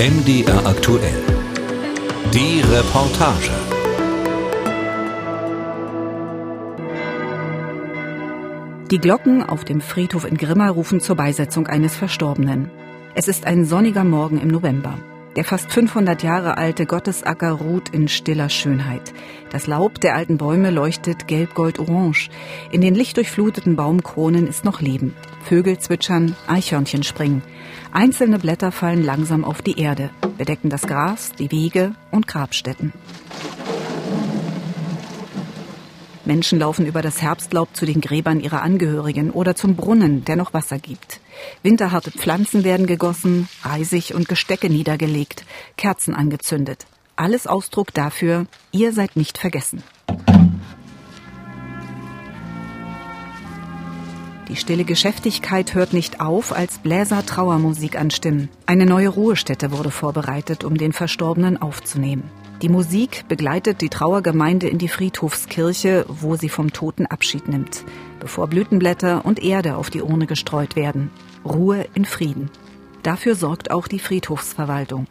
MDR aktuell. Die Reportage. Die Glocken auf dem Friedhof in Grimma rufen zur Beisetzung eines Verstorbenen. Es ist ein sonniger Morgen im November. Der fast 500 Jahre alte Gottesacker ruht in stiller Schönheit. Das Laub der alten Bäume leuchtet gelb-gold-orange. In den lichtdurchfluteten Baumkronen ist noch Leben. Vögel zwitschern, Eichhörnchen springen. Einzelne Blätter fallen langsam auf die Erde, bedecken das Gras, die Wege und Grabstätten. Menschen laufen über das Herbstlaub zu den Gräbern ihrer Angehörigen oder zum Brunnen, der noch Wasser gibt. Winterharte Pflanzen werden gegossen, Reisig und Gestecke niedergelegt, Kerzen angezündet. Alles Ausdruck dafür, ihr seid nicht vergessen. Die stille Geschäftigkeit hört nicht auf, als Bläser Trauermusik anstimmen. Eine neue Ruhestätte wurde vorbereitet, um den Verstorbenen aufzunehmen. Die Musik begleitet die Trauergemeinde in die Friedhofskirche, wo sie vom Toten Abschied nimmt, bevor Blütenblätter und Erde auf die Urne gestreut werden. Ruhe in Frieden. Dafür sorgt auch die Friedhofsverwaltung.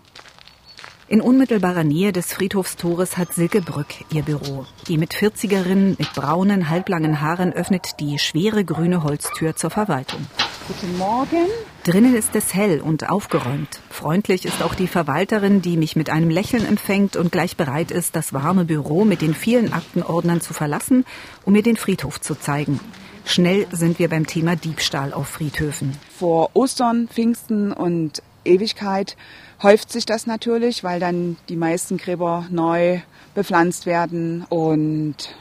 In unmittelbarer Nähe des Friedhofstores hat Silke Brück ihr Büro. Die mit 40erin mit braunen, halblangen Haaren öffnet die schwere grüne Holztür zur Verwaltung. Guten Morgen. Drinnen ist es hell und aufgeräumt. Freundlich ist auch die Verwalterin, die mich mit einem Lächeln empfängt und gleich bereit ist, das warme Büro mit den vielen Aktenordnern zu verlassen, um mir den Friedhof zu zeigen. Schnell sind wir beim Thema Diebstahl auf Friedhöfen. Vor Ostern, Pfingsten und Ewigkeit häuft sich das natürlich, weil dann die meisten Gräber neu bepflanzt werden und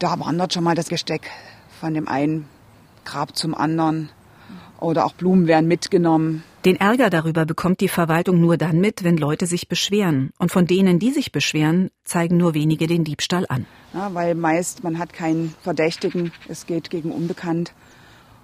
da wandert schon mal das Gesteck von dem einen Grab zum anderen oder auch Blumen werden mitgenommen. Den Ärger darüber bekommt die Verwaltung nur dann mit, wenn Leute sich beschweren. Und von denen, die sich beschweren, zeigen nur wenige den Diebstahl an. Ja, weil meist man hat keinen Verdächtigen, es geht gegen Unbekannt.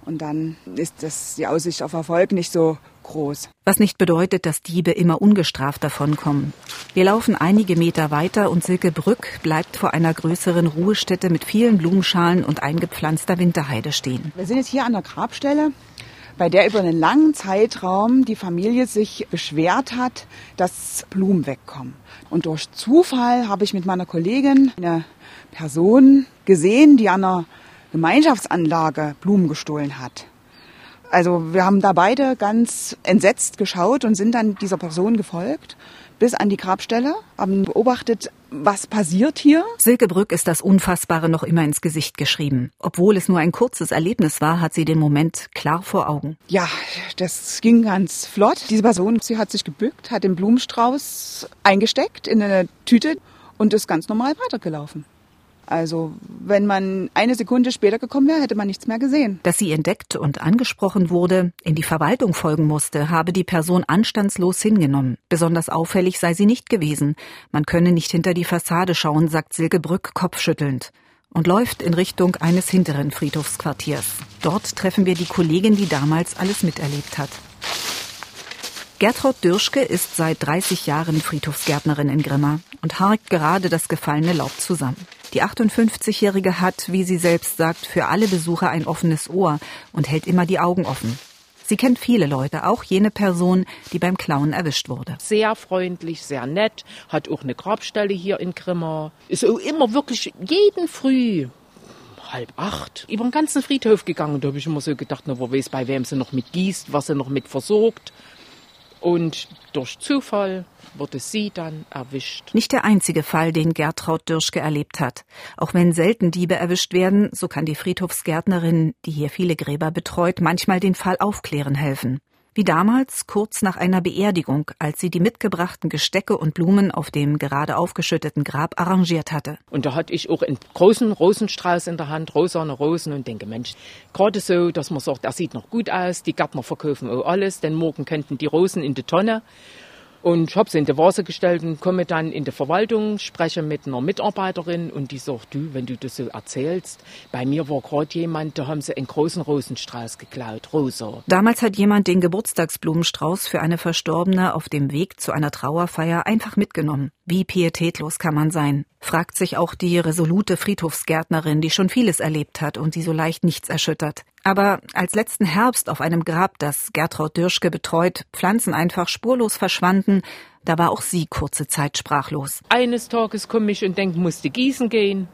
Und dann ist das, die Aussicht auf Erfolg nicht so groß. Was nicht bedeutet, dass Diebe immer ungestraft davonkommen. Wir laufen einige Meter weiter und Silke Brück bleibt vor einer größeren Ruhestätte mit vielen Blumenschalen und eingepflanzter Winterheide stehen. Wir sind jetzt hier an der Grabstelle, bei der über einen langen Zeitraum die Familie sich beschwert hat, dass Blumen wegkommen. Und durch Zufall habe ich mit meiner Kollegin eine Person gesehen, die an einer Gemeinschaftsanlage Blumen gestohlen hat. Also wir haben da beide ganz entsetzt geschaut und sind dann dieser Person gefolgt bis an die Grabstelle, haben beobachtet, was passiert hier. Silke Brück ist das Unfassbare noch immer ins Gesicht geschrieben. Obwohl es nur ein kurzes Erlebnis war, hat sie den Moment klar vor Augen. Ja, das ging ganz flott. Diese Person, sie hat sich gebückt, hat den Blumenstrauß eingesteckt in eine Tüte und ist ganz normal weitergelaufen. Also wenn man eine Sekunde später gekommen wäre, hätte man nichts mehr gesehen. Dass sie entdeckt und angesprochen wurde, in die Verwaltung folgen musste, habe die Person anstandslos hingenommen. Besonders auffällig sei sie nicht gewesen. Man könne nicht hinter die Fassade schauen, sagt Silke Brück kopfschüttelnd und läuft in Richtung eines hinteren Friedhofsquartiers. Dort treffen wir die Kollegin, die damals alles miterlebt hat. Gertraud Dürschke ist seit 30 Jahren Friedhofsgärtnerin in Grimma und harkt gerade das gefallene Laub zusammen. Die 58-Jährige hat, wie sie selbst sagt, für alle Besucher ein offenes Ohr und hält immer die Augen offen. Sie kennt viele Leute, auch jene Person, die beim Klauen erwischt wurde. Sehr freundlich, sehr nett, hat auch eine Grabstelle hier in Grimma. Ist immer wirklich jeden Früh halb acht über den ganzen Friedhof gegangen. Da habe ich immer so gedacht, na, wo weiß, bei wem sie noch mit gießt, was sie noch mit versorgt. Und durch Zufall wurde sie dann erwischt. Nicht der einzige Fall, den Gertraud Dürschke erlebt hat. Auch wenn selten Diebe erwischt werden, so kann die Friedhofsgärtnerin, die hier viele Gräber betreut, manchmal den Fall aufklären helfen. Wie damals, kurz nach einer Beerdigung, als sie die mitgebrachten Gestecke und Blumen auf dem gerade aufgeschütteten Grab arrangiert hatte. Und da hatte ich auch einen großen Rosenstrauß in der Hand, rosane Rosen und denke, Mensch, gerade so, dass man sagt, er sieht noch gut aus, die Gärtner verkaufen auch alles, denn morgen könnten die Rosen in die Tonne. Und ich habe sie in die Vase gestellt und komme dann in die Verwaltung, spreche mit einer Mitarbeiterin und die sagt, du, wenn du das so erzählst, bei mir war gerade jemand, da haben sie einen großen Rosenstrauß geklaut, rosa. Damals hat jemand den Geburtstagsblumenstrauß für eine Verstorbene auf dem Weg zu einer Trauerfeier einfach mitgenommen. Wie pietätlos kann man sein? fragt sich auch die resolute Friedhofsgärtnerin, die schon vieles erlebt hat und die so leicht nichts erschüttert. Aber als letzten Herbst auf einem Grab, das Gertraud Dürschke betreut, Pflanzen einfach spurlos verschwanden, da war auch sie kurze Zeit sprachlos. Eines Tages komme ich und denke, musste gießen gehen.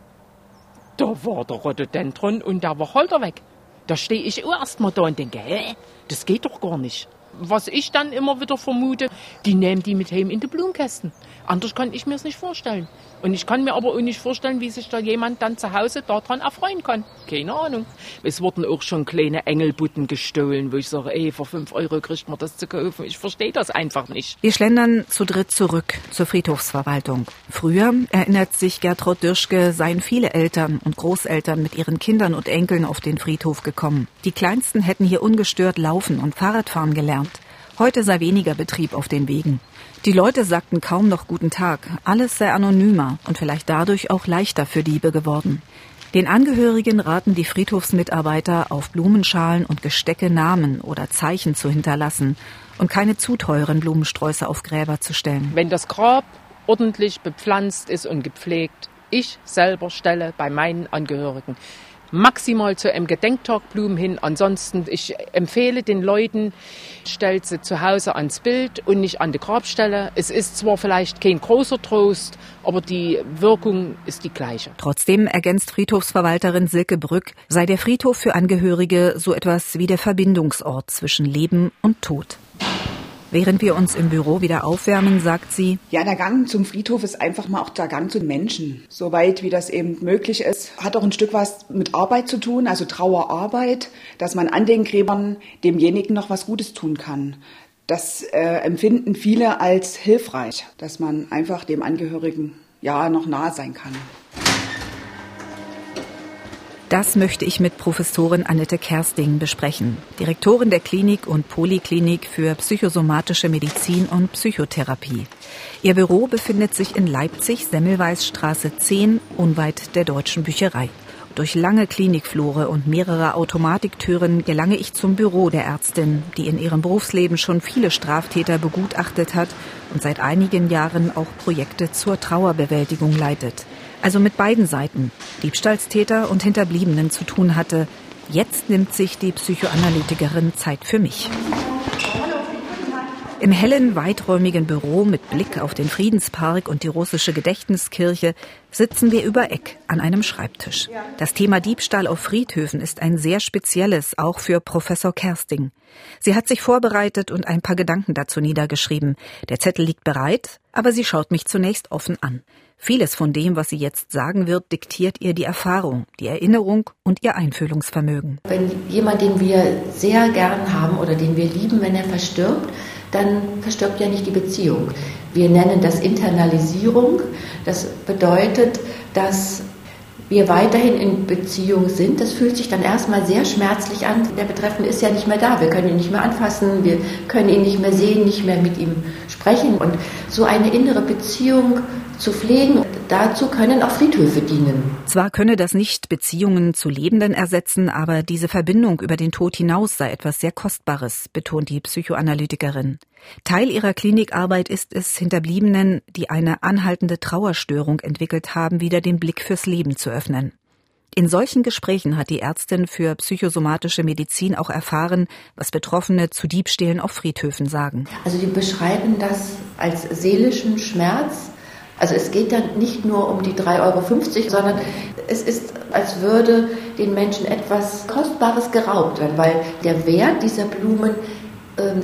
Da war der Rhododendron und da war Holter weg. Da stehe ich erst mal da und denke, hä, das geht doch gar nicht was ich dann immer wieder vermute, die nehmen die mit heim in die Blumenkästen. Anders kann ich mir es nicht vorstellen. Und ich kann mir aber auch nicht vorstellen, wie sich da jemand dann zu Hause daran erfreuen kann. Keine Ahnung. Es wurden auch schon kleine Engelbutten gestohlen, wo ich sage, ey, für fünf Euro kriegt man das zu kaufen. Ich verstehe das einfach nicht. Wir schlendern zu dritt zurück zur Friedhofsverwaltung. Früher, erinnert sich Gertraud Dürschke, seien viele Eltern und Großeltern mit ihren Kindern und Enkeln auf den Friedhof gekommen. Die Kleinsten hätten hier ungestört laufen und Fahrradfahren gelernt. Heute sei weniger Betrieb auf den Wegen. Die Leute sagten kaum noch guten Tag. Alles sei anonymer und vielleicht dadurch auch leichter für Diebe geworden. Den Angehörigen raten die Friedhofsmitarbeiter, auf Blumenschalen und Gestecke Namen oder Zeichen zu hinterlassen und keine zu teuren Blumensträuße auf Gräber zu stellen. Wenn das Grab ordentlich bepflanzt ist und gepflegt, ich selber stelle bei meinen Angehörigen maximal zu einem Gedenktag Blumen hin. Ansonsten, ich empfehle den Leuten, stellt sie zu Hause ans Bild und nicht an die Grabstelle. Es ist zwar vielleicht kein großer Trost, aber die Wirkung ist die gleiche. Trotzdem ergänzt Friedhofsverwalterin Silke Brück, sei der Friedhof für Angehörige so etwas wie der Verbindungsort zwischen Leben und Tod. Während wir uns im Büro wieder aufwärmen, sagt sie, ja, der Gang zum Friedhof ist einfach mal auch der Gang zu Menschen. Soweit wie das eben möglich ist. Hat auch ein Stück was mit Arbeit zu tun, also Trauerarbeit, dass man an den Gräbern demjenigen noch was Gutes tun kann. Das äh, empfinden viele als hilfreich, dass man einfach dem Angehörigen ja noch nahe sein kann. Das möchte ich mit Professorin Annette Kersting besprechen, Direktorin der Klinik und Poliklinik für psychosomatische Medizin und Psychotherapie. Ihr Büro befindet sich in Leipzig, Semmelweisstraße 10, unweit der Deutschen Bücherei. Durch lange Klinikflure und mehrere Automatiktüren gelange ich zum Büro der Ärztin, die in ihrem Berufsleben schon viele Straftäter begutachtet hat und seit einigen Jahren auch Projekte zur Trauerbewältigung leitet also mit beiden Seiten, Diebstahlstäter und Hinterbliebenen zu tun hatte. Jetzt nimmt sich die Psychoanalytikerin Zeit für mich. Im hellen, weiträumigen Büro mit Blick auf den Friedenspark und die russische Gedächtniskirche sitzen wir über Eck an einem Schreibtisch. Das Thema Diebstahl auf Friedhöfen ist ein sehr spezielles, auch für Professor Kersting. Sie hat sich vorbereitet und ein paar Gedanken dazu niedergeschrieben. Der Zettel liegt bereit, aber sie schaut mich zunächst offen an. Vieles von dem, was sie jetzt sagen wird, diktiert ihr die Erfahrung, die Erinnerung und ihr Einfühlungsvermögen. Wenn jemand, den wir sehr gern haben oder den wir lieben, wenn er verstirbt, dann verstirbt ja nicht die Beziehung. Wir nennen das Internalisierung. Das bedeutet, dass wir weiterhin in Beziehung sind. Das fühlt sich dann erstmal sehr schmerzlich an. Der Betreffende ist ja nicht mehr da. Wir können ihn nicht mehr anfassen, wir können ihn nicht mehr sehen, nicht mehr mit ihm sprechen. Und so eine innere Beziehung zu pflegen. Dazu können auch Friedhöfe dienen. Zwar könne das nicht Beziehungen zu Lebenden ersetzen, aber diese Verbindung über den Tod hinaus sei etwas sehr Kostbares, betont die Psychoanalytikerin. Teil ihrer Klinikarbeit ist es, Hinterbliebenen, die eine anhaltende Trauerstörung entwickelt haben, wieder den Blick fürs Leben zu öffnen. In solchen Gesprächen hat die Ärztin für psychosomatische Medizin auch erfahren, was Betroffene zu Diebstählen auf Friedhöfen sagen. Also die beschreiben das als seelischen Schmerz, also es geht dann nicht nur um die 3,50 Euro, sondern es ist, als würde den Menschen etwas Kostbares geraubt werden, weil der Wert dieser Blumen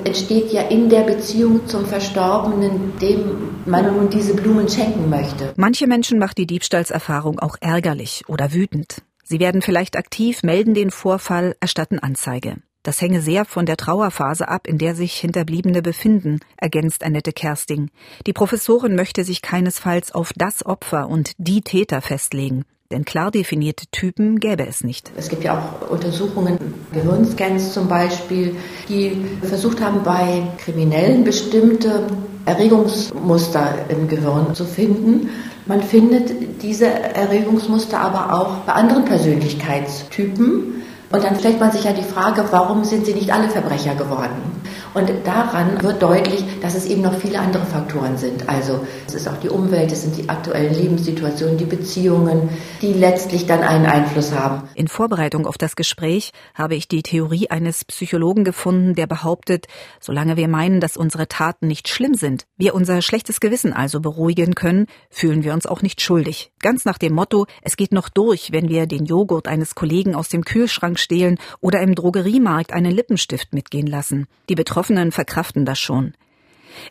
entsteht ja in der Beziehung zum Verstorbenen, dem man nun diese Blumen schenken möchte. Manche Menschen macht die Diebstahlserfahrung auch ärgerlich oder wütend. Sie werden vielleicht aktiv, melden den Vorfall, erstatten Anzeige. Das hänge sehr von der Trauerphase ab, in der sich Hinterbliebene befinden, ergänzt Annette Kersting. Die Professorin möchte sich keinesfalls auf das Opfer und die Täter festlegen. Denn klar definierte Typen gäbe es nicht. Es gibt ja auch Untersuchungen, Gehirnscans zum Beispiel, die versucht haben, bei Kriminellen bestimmte Erregungsmuster im Gehirn zu finden. Man findet diese Erregungsmuster aber auch bei anderen Persönlichkeitstypen. Und dann stellt man sich ja die Frage, warum sind sie nicht alle Verbrecher geworden? Und daran wird deutlich, dass es eben noch viele andere Faktoren sind. Also es ist auch die Umwelt, es sind die aktuellen Lebenssituationen, die Beziehungen, die letztlich dann einen Einfluss haben. In Vorbereitung auf das Gespräch habe ich die Theorie eines Psychologen gefunden, der behauptet, solange wir meinen, dass unsere Taten nicht schlimm sind, wir unser schlechtes Gewissen also beruhigen können, fühlen wir uns auch nicht schuldig. Ganz nach dem Motto, es geht noch durch, wenn wir den Joghurt eines Kollegen aus dem Kühlschrank stehlen oder im Drogeriemarkt einen Lippenstift mitgehen lassen. Die Betroffenen verkraften das schon.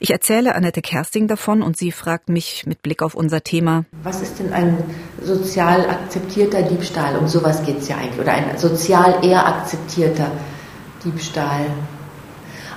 Ich erzähle Annette Kersting davon und sie fragt mich mit Blick auf unser Thema. Was ist denn ein sozial akzeptierter Diebstahl? Um sowas geht es ja eigentlich. Oder ein sozial eher akzeptierter Diebstahl.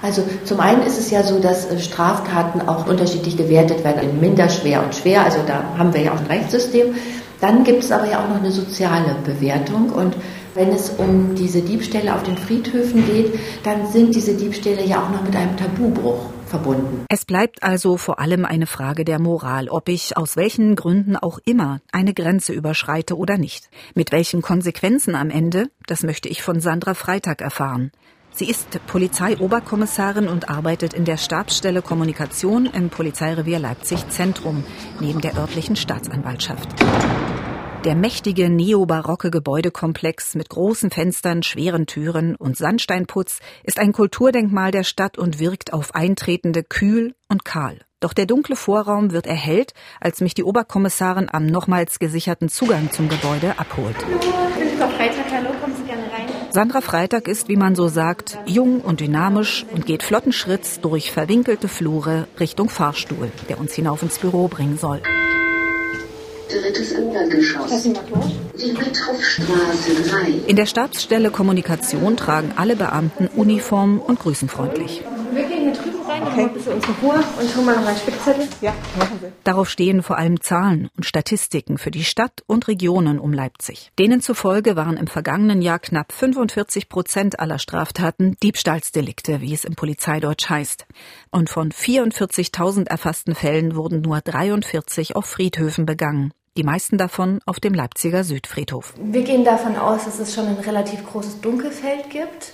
Also zum einen ist es ja so, dass äh, Straftaten auch unterschiedlich gewertet werden in minder schwer und schwer. Also da haben wir ja auch ein Rechtssystem. Dann gibt es aber ja auch noch eine soziale Bewertung und wenn es um diese Diebstähle auf den Friedhöfen geht, dann sind diese Diebstähle ja auch noch mit einem Tabubruch verbunden. Es bleibt also vor allem eine Frage der Moral, ob ich aus welchen Gründen auch immer eine Grenze überschreite oder nicht. Mit welchen Konsequenzen am Ende, das möchte ich von Sandra Freitag erfahren. Sie ist Polizeioberkommissarin und arbeitet in der Stabsstelle Kommunikation im Polizeirevier Leipzig Zentrum neben der örtlichen Staatsanwaltschaft. Der mächtige neobarocke Gebäudekomplex mit großen Fenstern, schweren Türen und Sandsteinputz ist ein Kulturdenkmal der Stadt und wirkt auf Eintretende kühl und kahl. Doch der dunkle Vorraum wird erhellt, als mich die Oberkommissarin am nochmals gesicherten Zugang zum Gebäude abholt. Sandra Freitag ist, wie man so sagt, jung und dynamisch und geht flotten Schritts durch verwinkelte Flure Richtung Fahrstuhl, der uns hinauf ins Büro bringen soll. Drittes Untergeschoss. Die Petrowstraße 3. In der Stabsstelle Kommunikation tragen alle Beamten Uniform und grüßen freundlich. Wir gehen hier drüben rein, okay. ein bisschen unsere Ruhe und tun mal noch einen Spickzettel. Ja, machen Sie. Darauf stehen vor allem Zahlen und Statistiken für die Stadt und Regionen um Leipzig. Denen zufolge waren im vergangenen Jahr knapp 45 Prozent aller Straftaten Diebstahlsdelikte, wie es im Polizeideutsch heißt. Und von 44.000 erfassten Fällen wurden nur 43 auf Friedhöfen begangen die meisten davon auf dem Leipziger Südfriedhof. Wir gehen davon aus, dass es schon ein relativ großes Dunkelfeld gibt,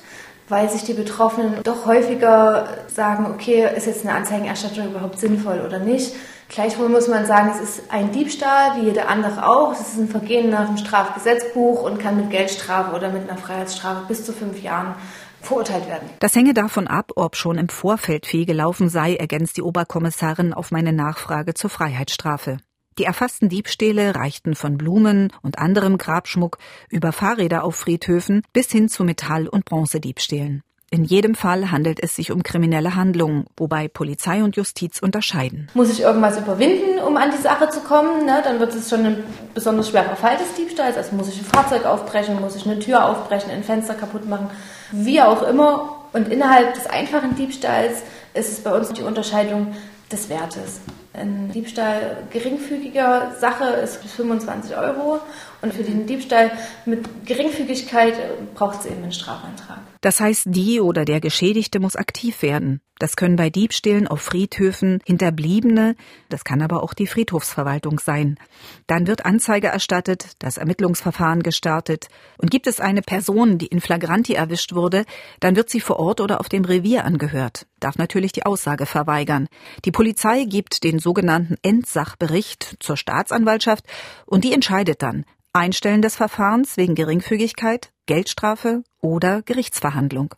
weil sich die Betroffenen doch häufiger sagen, okay, ist jetzt eine Anzeigenerstattung überhaupt sinnvoll oder nicht. Gleichwohl muss man sagen, es ist ein Diebstahl, wie jeder andere auch. Es ist ein Vergehen nach dem Strafgesetzbuch und kann mit Geldstrafe oder mit einer Freiheitsstrafe bis zu fünf Jahren verurteilt werden. Das hänge davon ab, ob schon im Vorfeld viel gelaufen sei, ergänzt die Oberkommissarin auf meine Nachfrage zur Freiheitsstrafe. Die erfassten Diebstähle reichten von Blumen und anderem Grabschmuck über Fahrräder auf Friedhöfen bis hin zu Metall- und Bronzediebstählen. In jedem Fall handelt es sich um kriminelle Handlungen, wobei Polizei und Justiz unterscheiden. Muss ich irgendwas überwinden, um an die Sache zu kommen? Ne? Dann wird es schon ein besonders schwerer Fall des Diebstahls. Also muss ich ein Fahrzeug aufbrechen, muss ich eine Tür aufbrechen, ein Fenster kaputt machen, wie auch immer. Und innerhalb des einfachen Diebstahls ist es bei uns die Unterscheidung des Wertes. Ein Diebstahl geringfügiger Sache ist bis 25 Euro und für den Diebstahl mit Geringfügigkeit braucht es eben einen Strafantrag. Das heißt, die oder der Geschädigte muss aktiv werden. Das können bei Diebstählen auf Friedhöfen Hinterbliebene, das kann aber auch die Friedhofsverwaltung sein. Dann wird Anzeige erstattet, das Ermittlungsverfahren gestartet. Und gibt es eine Person, die in Flagranti erwischt wurde, dann wird sie vor Ort oder auf dem Revier angehört, darf natürlich die Aussage verweigern. Die Polizei gibt den sogenannten Endsachbericht zur Staatsanwaltschaft und die entscheidet dann, Einstellen des Verfahrens wegen Geringfügigkeit, Geldstrafe oder Gerichtsverhandlung.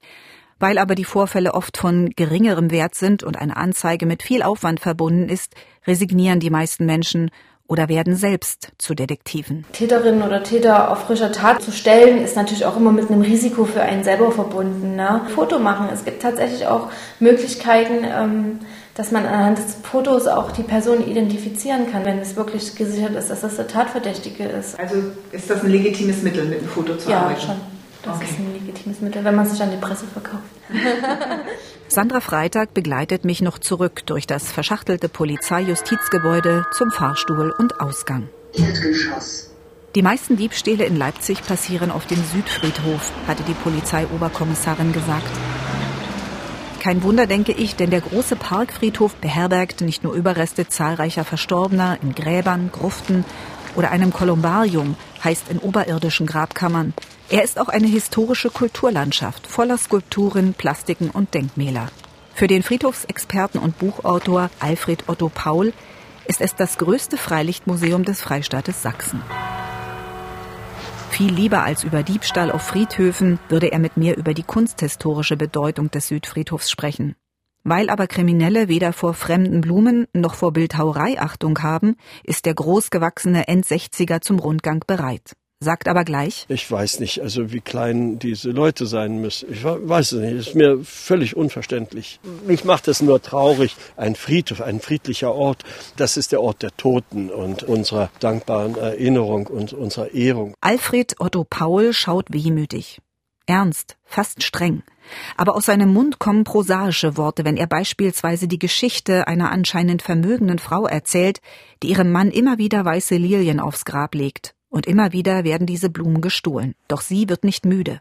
Weil aber die Vorfälle oft von geringerem Wert sind und eine Anzeige mit viel Aufwand verbunden ist, resignieren die meisten Menschen oder werden selbst zu Detektiven. Täterinnen oder Täter auf frischer Tat zu stellen, ist natürlich auch immer mit einem Risiko für einen selber verbunden. Ne? Foto machen. Es gibt tatsächlich auch Möglichkeiten, ähm, dass man anhand des Fotos auch die Person identifizieren kann, wenn es wirklich gesichert ist, dass das der Tatverdächtige ist. Also ist das ein legitimes Mittel, mit dem Foto zu ja, arbeiten? Ja, schon. Das okay. ist ein legitimes Mittel, wenn man sich an die Presse verkauft. Sandra Freitag begleitet mich noch zurück durch das verschachtelte Polizeijustizgebäude zum Fahrstuhl und Ausgang. Erdgeschoss. Die meisten Diebstähle in Leipzig passieren auf dem Südfriedhof, hatte die Polizeioberkommissarin gesagt. Kein Wunder, denke ich, denn der große Parkfriedhof beherbergt nicht nur Überreste zahlreicher Verstorbener in Gräbern, Gruften oder einem Kolumbarium, heißt in oberirdischen Grabkammern. Er ist auch eine historische Kulturlandschaft voller Skulpturen, Plastiken und Denkmäler. Für den Friedhofsexperten und Buchautor Alfred Otto Paul ist es das größte Freilichtmuseum des Freistaates Sachsen. Viel lieber als über Diebstahl auf Friedhöfen würde er mit mir über die kunsthistorische Bedeutung des Südfriedhofs sprechen. Weil aber Kriminelle weder vor fremden Blumen noch vor Bildhauerei Achtung haben, ist der großgewachsene Endsechziger zum Rundgang bereit sagt aber gleich. Ich weiß nicht, also wie klein diese Leute sein müssen. Ich weiß es nicht, ist mir völlig unverständlich. Mich macht es nur traurig. Ein Friedhof, ein friedlicher Ort, das ist der Ort der Toten und unserer dankbaren Erinnerung und unserer Ehrung. Alfred Otto Paul schaut wehmütig. Ernst, fast streng. Aber aus seinem Mund kommen prosaische Worte, wenn er beispielsweise die Geschichte einer anscheinend vermögenden Frau erzählt, die ihrem Mann immer wieder weiße Lilien aufs Grab legt und immer wieder werden diese Blumen gestohlen. Doch sie wird nicht müde.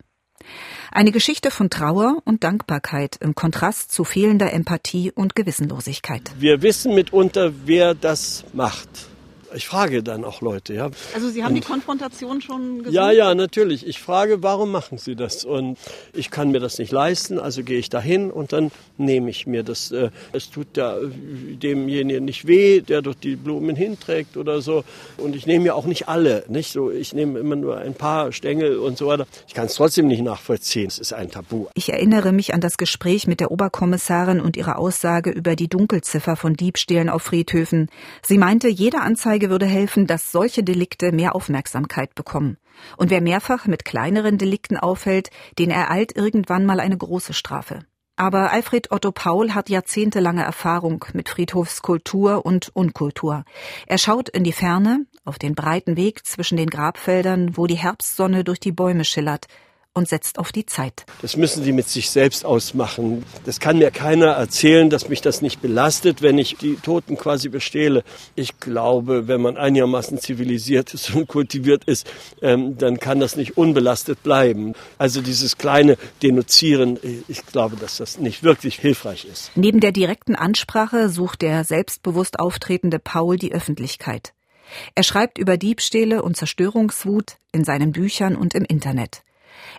Eine Geschichte von Trauer und Dankbarkeit im Kontrast zu fehlender Empathie und Gewissenlosigkeit. Wir wissen mitunter, wer das macht ich frage dann auch Leute, ja. Also Sie haben und, die Konfrontation schon gesehen? Ja, ja, natürlich. Ich frage, warum machen Sie das? Und ich kann mir das nicht leisten, also gehe ich dahin und dann nehme ich mir das. Äh, es tut ja demjenigen nicht weh, der dort die Blumen hinträgt oder so. Und ich nehme ja auch nicht alle, nicht so. Ich nehme immer nur ein paar Stängel und so weiter. Ich kann es trotzdem nicht nachvollziehen. Es ist ein Tabu. Ich erinnere mich an das Gespräch mit der Oberkommissarin und ihre Aussage über die Dunkelziffer von Diebstählen auf Friedhöfen. Sie meinte, jede Anzeige Anzeige würde helfen, dass solche Delikte mehr Aufmerksamkeit bekommen. Und wer mehrfach mit kleineren Delikten auffällt, den ereilt irgendwann mal eine große Strafe. Aber Alfred Otto Paul hat jahrzehntelange Erfahrung mit Friedhofskultur und Unkultur. Er schaut in die Ferne, auf den breiten Weg zwischen den Grabfeldern, wo die Herbstsonne durch die Bäume schillert, und setzt auf die Zeit. Das müssen Sie mit sich selbst ausmachen. Das kann mir keiner erzählen, dass mich das nicht belastet, wenn ich die Toten quasi bestehle. Ich glaube, wenn man einigermaßen zivilisiert ist und kultiviert ist, ähm, dann kann das nicht unbelastet bleiben. Also dieses kleine Denunzieren, ich glaube, dass das nicht wirklich hilfreich ist. Neben der direkten Ansprache sucht der selbstbewusst auftretende Paul die Öffentlichkeit. Er schreibt über Diebstähle und Zerstörungswut in seinen Büchern und im Internet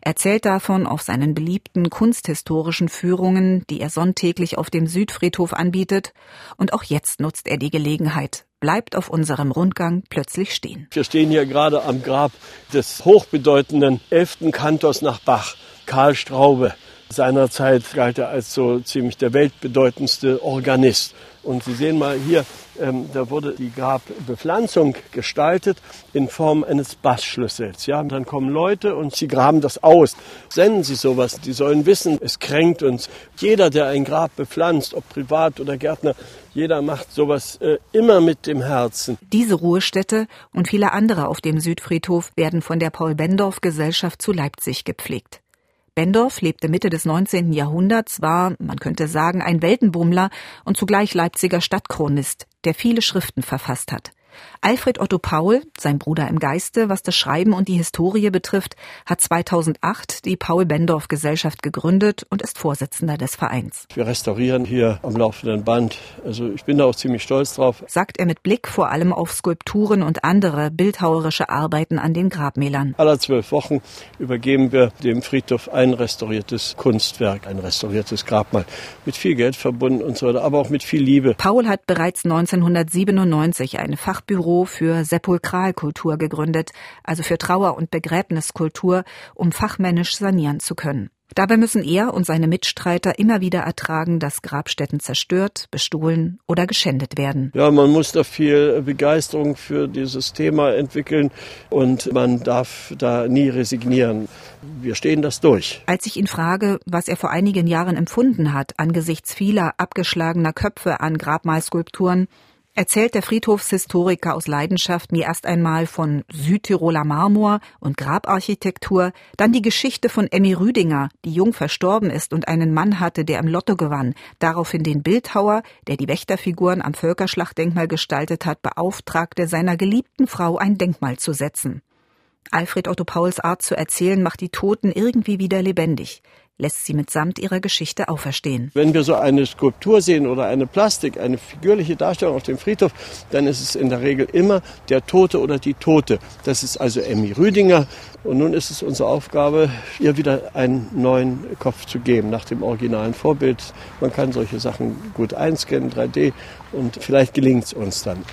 erzählt davon auf seinen beliebten kunsthistorischen Führungen, die er sonntäglich auf dem Südfriedhof anbietet, und auch jetzt nutzt er die Gelegenheit, bleibt auf unserem Rundgang plötzlich stehen. Wir stehen hier gerade am Grab des hochbedeutenden elften Kantors nach Bach, Karl Straube. Seinerzeit galt er als so ziemlich der weltbedeutendste Organist. Und Sie sehen mal hier, ähm, da wurde die Grabbepflanzung gestaltet in Form eines Bassschlüssels. Ja, und dann kommen Leute und sie graben das aus. Senden Sie sowas. Die sollen wissen, es kränkt uns. Jeder, der ein Grab bepflanzt, ob privat oder Gärtner, jeder macht sowas äh, immer mit dem Herzen. Diese Ruhestätte und viele andere auf dem Südfriedhof werden von der Paul Bendorf Gesellschaft zu Leipzig gepflegt. Bendorf lebte Mitte des 19. Jahrhunderts, war, man könnte sagen, ein Weltenbummler und zugleich Leipziger Stadtchronist, der viele Schriften verfasst hat. Alfred Otto Paul, sein Bruder im Geiste, was das Schreiben und die Historie betrifft, hat 2008 die Paul-Bendorf-Gesellschaft gegründet und ist Vorsitzender des Vereins. Wir restaurieren hier am laufenden Band. Also ich bin da auch ziemlich stolz drauf. Sagt er mit Blick vor allem auf Skulpturen und andere bildhauerische Arbeiten an den Grabmälern. Aller zwölf Wochen übergeben wir dem Friedhof ein restauriertes Kunstwerk, ein restauriertes Grabmal. Mit viel Geld verbunden und so weiter, aber auch mit viel Liebe. Paul hat bereits 1997 eine Fach Fachbüro für Sepulkralkultur gegründet, also für Trauer- und Begräbniskultur, um fachmännisch sanieren zu können. Dabei müssen er und seine Mitstreiter immer wieder ertragen, dass Grabstätten zerstört, bestohlen oder geschändet werden. Ja, man muss da viel Begeisterung für dieses Thema entwickeln und man darf da nie resignieren. Wir stehen das durch. Als ich ihn frage, was er vor einigen Jahren empfunden hat angesichts vieler abgeschlagener Köpfe an Grabmalskulpturen, erzählt der Friedhofshistoriker aus Leidenschaft mir erst einmal von Südtiroler Marmor und Grabarchitektur, dann die Geschichte von Emmy Rüdinger, die jung verstorben ist und einen Mann hatte, der im Lotto gewann, daraufhin den Bildhauer, der die Wächterfiguren am Völkerschlachtdenkmal gestaltet hat, beauftragte, seiner geliebten Frau ein Denkmal zu setzen. Alfred Otto Pauls Art zu erzählen macht die Toten irgendwie wieder lebendig. Lässt sie mitsamt ihrer Geschichte auferstehen. Wenn wir so eine Skulptur sehen oder eine Plastik, eine figürliche Darstellung auf dem Friedhof, dann ist es in der Regel immer der Tote oder die Tote. Das ist also Emmy Rüdinger. Und nun ist es unsere Aufgabe, ihr wieder einen neuen Kopf zu geben, nach dem originalen Vorbild. Man kann solche Sachen gut einscannen, 3D, und vielleicht gelingt es uns dann.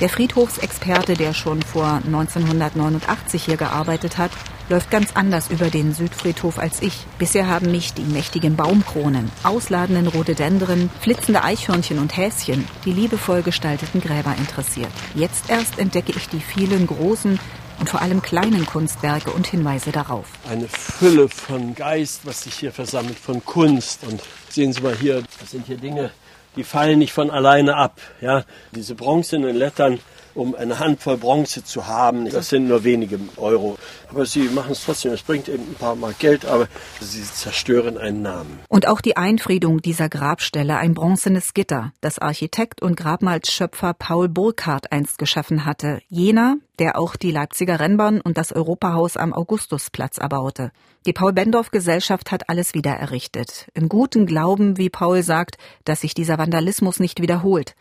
Der Friedhofsexperte, der schon vor 1989 hier gearbeitet hat, läuft ganz anders über den Südfriedhof als ich. Bisher haben mich die mächtigen Baumkronen, ausladenden Rhododendren, flitzende Eichhörnchen und Häschen, die liebevoll gestalteten Gräber interessiert. Jetzt erst entdecke ich die vielen großen und vor allem kleinen Kunstwerke und Hinweise darauf. Eine Fülle von Geist, was sich hier versammelt, von Kunst. Und sehen Sie mal hier, das sind hier Dinge, die fallen nicht von alleine ab. Ja, diese bronzenen Lettern, um eine Handvoll Bronze zu haben, das sind nur wenige Euro. Aber sie machen es trotzdem. Es bringt eben ein paar Mal Geld, aber sie zerstören einen Namen. Und auch die Einfriedung dieser Grabstelle, ein bronzenes Gitter, das Architekt und Grabmalsschöpfer Paul Burkhardt einst geschaffen hatte. Jener, der auch die Leipziger Rennbahn und das Europahaus am Augustusplatz erbaute. Die Paul-Bendorf-Gesellschaft hat alles wieder errichtet. Im guten Glauben, wie Paul sagt, dass sich dieser Vandalismus nicht wiederholt.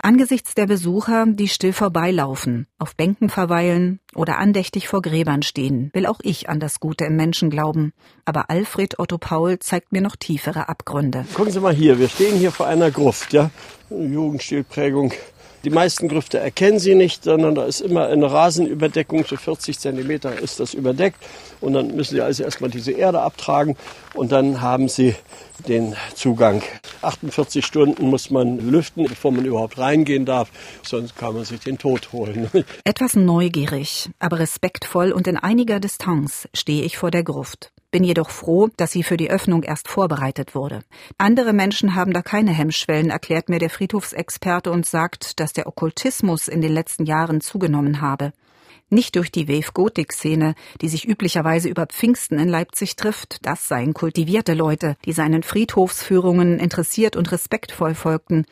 Angesichts der Besucher, die still vorbeilaufen, auf Bänken verweilen oder andächtig vor Gräbern stehen, will auch ich an das Gute im Menschen glauben. Aber Alfred Otto Paul zeigt mir noch tiefere Abgründe. Gucken Sie mal hier, wir stehen hier vor einer Gruft, ja. Jugendstilprägung die meisten Grüfte erkennen Sie nicht, sondern da ist immer eine Rasenüberdeckung, so 40 Zentimeter ist das überdeckt. Und dann müssen Sie also erstmal diese Erde abtragen und dann haben Sie den Zugang. 48 Stunden muss man lüften, bevor man überhaupt reingehen darf, sonst kann man sich den Tod holen. Etwas neugierig, aber respektvoll und in einiger Distanz stehe ich vor der Gruft bin jedoch froh, dass sie für die Öffnung erst vorbereitet wurde. Andere Menschen haben da keine Hemmschwellen, erklärt mir der Friedhofsexperte und sagt, dass der Okkultismus in den letzten Jahren zugenommen habe. Nicht durch die Wave-Gotik-Szene, die sich üblicherweise über Pfingsten in Leipzig trifft, das seien kultivierte Leute, die seinen Friedhofsführungen interessiert und respektvoll folgten.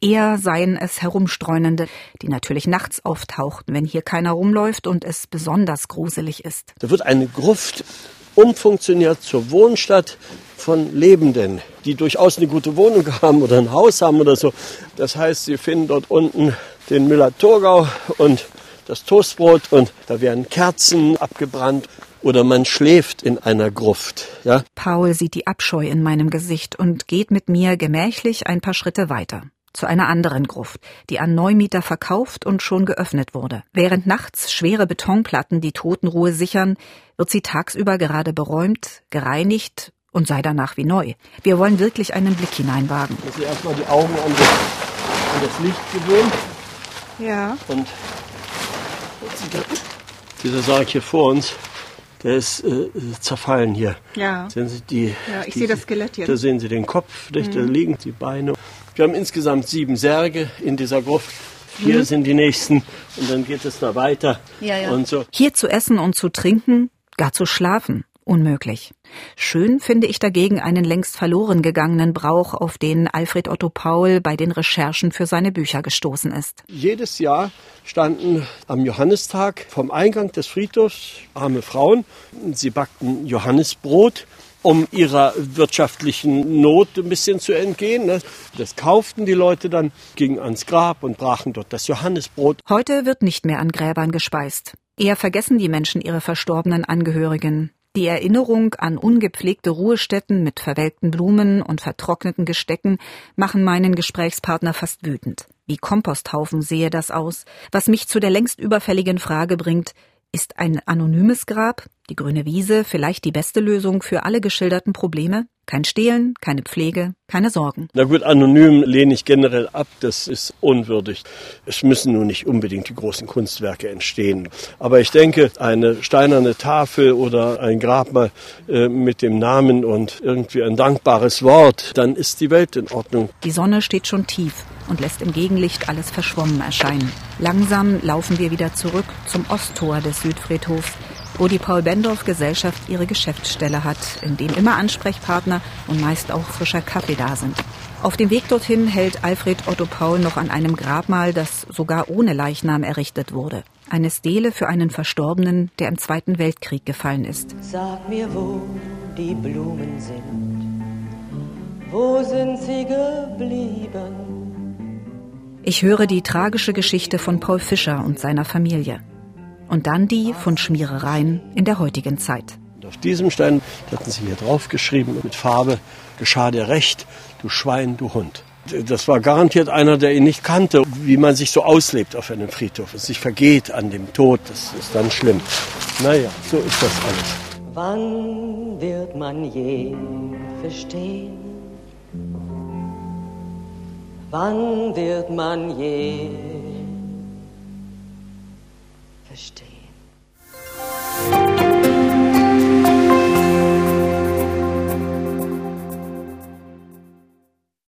Eher seien es Herumstreunende, die natürlich nachts auftauchten, wenn hier keiner rumläuft und es besonders gruselig ist. Da wird eine Gruft umfunktioniert zur Wohnstadt von Lebenden, die durchaus eine gute Wohnung haben oder ein Haus haben oder so. Das heißt, sie finden dort unten den Müller-Thurgau und das Toastbrot und da werden Kerzen abgebrannt oder man schläft in einer Gruft. Ja? Paul sieht die Abscheu in meinem Gesicht und geht mit mir gemächlich ein paar Schritte weiter zu einer anderen Gruft, die an Neumieter verkauft und schon geöffnet wurde. Während nachts schwere Betonplatten die Totenruhe sichern, wird sie tagsüber gerade beräumt, gereinigt und sei danach wie neu. Wir wollen wirklich einen Blick hineinwagen. Muss ich erstmal die Augen an das, an das Licht gewöhnen. Ja. Und dieser Sarg hier vor uns, der ist äh, zerfallen hier. Ja. Sehen Sie die? Ja, ich sehe das Skelett hier. Da sehen Sie den Kopf, nicht? da liegen die Beine. Wir haben insgesamt sieben Särge in dieser Gruft. Hier Mhm. sind die nächsten und dann geht es da weiter. Ja, ja. Und so. Hier zu essen und zu trinken, gar zu schlafen, unmöglich. Schön finde ich dagegen einen längst verloren gegangenen Brauch, auf den Alfred Otto Paul bei den Recherchen für seine Bücher gestoßen ist. Jedes Jahr standen am Johannistag vom Eingang des Friedhofs arme Frauen. Sie backten Johannisbrot, um ihrer wirtschaftlichen Not ein bisschen zu entgehen. ne. Das kauften die Leute dann, gingen ans Grab und brachen dort das Johannisbrot. Heute wird nicht mehr an Gräbern gespeist. Eher vergessen die Menschen ihre verstorbenen Angehörigen. Die Erinnerung an ungepflegte Ruhestätten mit verwelkten Blumen und vertrockneten Gestecken machen meinen Gesprächspartner fast wütend. Wie Komposthaufen sehe das aus, was mich zu der längst überfälligen Frage bringt, ist ein anonymes Grab, die grüne Wiese, vielleicht die beste Lösung für alle geschilderten Probleme? Kein Stehlen, keine Pflege, keine Sorgen. Na gut, anonym lehne ich generell ab, das ist unwürdig. Es müssen nun nicht unbedingt die großen Kunstwerke entstehen. Aber ich denke, eine steinerne Tafel oder ein Grabmal äh, mit dem Namen und irgendwie ein dankbares Wort, dann ist die Welt in Ordnung. Die Sonne steht schon tief und lässt im Gegenlicht alles verschwommen erscheinen. Langsam laufen wir wieder zurück zum Osttor des Südfriedhofs, wo die Paul-Bendorf-Gesellschaft ihre Geschäftsstelle hat, in dem immer Ansprechpartner und meist auch frischer Kaffee da sind. Auf dem Weg dorthin hält Alfred Otto Paul noch an einem Grabmal, das sogar ohne Leichnam errichtet wurde. Eine Stele für einen Verstorbenen, der im Zweiten Weltkrieg gefallen ist. Sag mir, wo die Blumen sind? Wo sind sie geblieben? Ich höre die tragische Geschichte von Paul Fischer und seiner Familie. Und dann die von Schmierereien in der heutigen Zeit. auf diesem Stein hatten sie hier drauf geschrieben mit Farbe, geschah dir recht, du Schwein, du Hund. Das war garantiert einer, der ihn nicht kannte, wie man sich so auslebt auf einem Friedhof, es sich vergeht an dem Tod, das ist dann schlimm. Naja, so ist das alles. Wann wird man je verstehen? Wann wird man je